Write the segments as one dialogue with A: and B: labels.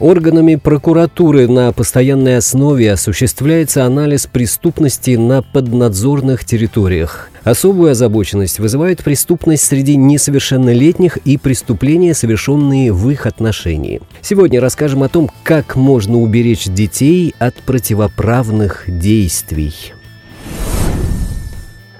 A: Органами прокуратуры на постоянной основе осуществляется анализ преступности на поднадзорных территориях. Особую озабоченность вызывает преступность среди несовершеннолетних и преступления, совершенные в их отношении. Сегодня расскажем о том, как можно уберечь детей от противоправных действий.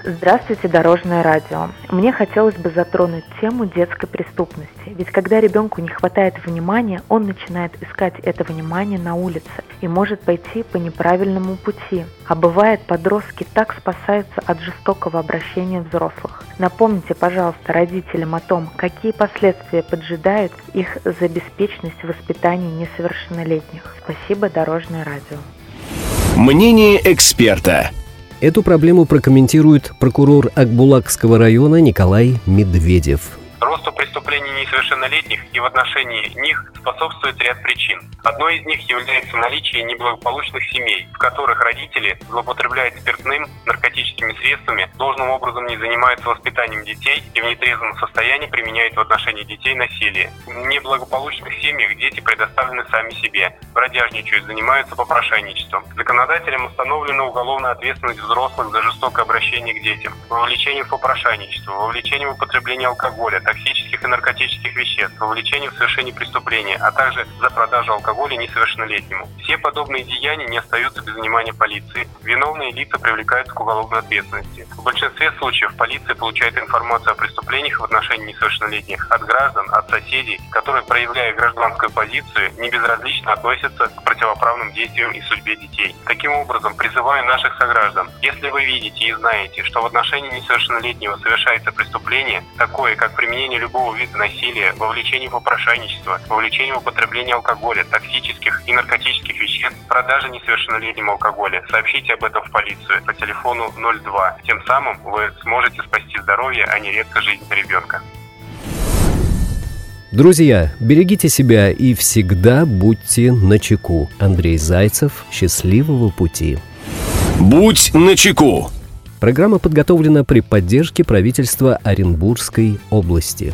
B: Здравствуйте, Дорожное радио. Мне хотелось бы затронуть тему детской преступности. Ведь когда ребенку не хватает внимания, он начинает искать это внимание на улице и может пойти по неправильному пути. А бывает, подростки так спасаются от жестокого обращения взрослых. Напомните, пожалуйста, родителям о том, какие последствия поджидают их за беспечность в воспитании несовершеннолетних. Спасибо, Дорожное радио.
C: Мнение эксперта.
A: Эту проблему прокомментирует прокурор Акбулакского района Николай Медведев.
D: Росту преступлений несовершеннолетних и в отношении них способствует ряд причин. Одной из них является наличие неблагополучных семей, в которых родители злоупотребляют спиртным, наркотическими средствами, должным образом не занимаются воспитанием детей и в нетрезвом состоянии применяют в отношении детей насилие. В неблагополучных семьях дети предоставлены сами себе, бродяжничают, занимаются попрошайничеством. Законодателям установлена уголовная ответственность взрослых за жестокое обращение к детям, вовлечение в попрошайничество, вовлечение в употребление алкоголя, токсических и наркотических веществ, вовлечение в совершение преступления, а также за продажу алкоголя несовершеннолетнему. Все подобные деяния не остаются без внимания полиции. Виновные лица привлекаются к уголовной ответственности. В большинстве случаев полиция получает информацию о преступлениях в отношении несовершеннолетних от граждан, от соседей, которые, проявляя гражданскую позицию, не безразлично относятся к противоправным действиям и судьбе детей. Таким образом, призываю наших сограждан, если вы видите и знаете, что в отношении несовершеннолетнего совершается преступление, такое как применение любого вида насилия, вовлечение в попрошайничество, вовлечение в употребление алкоголя, токсических и наркотических веществ, продажа несовершеннолетнему алкоголя, сообщите об этом в полицию по телефону 02. Тем самым вы сможете спасти здоровье, а не редко жизнь ребенка.
A: Друзья, берегите себя и всегда будьте начеку. Андрей Зайцев. Счастливого пути.
C: «Будь начеку».
A: Программа подготовлена при поддержке правительства Оренбургской области.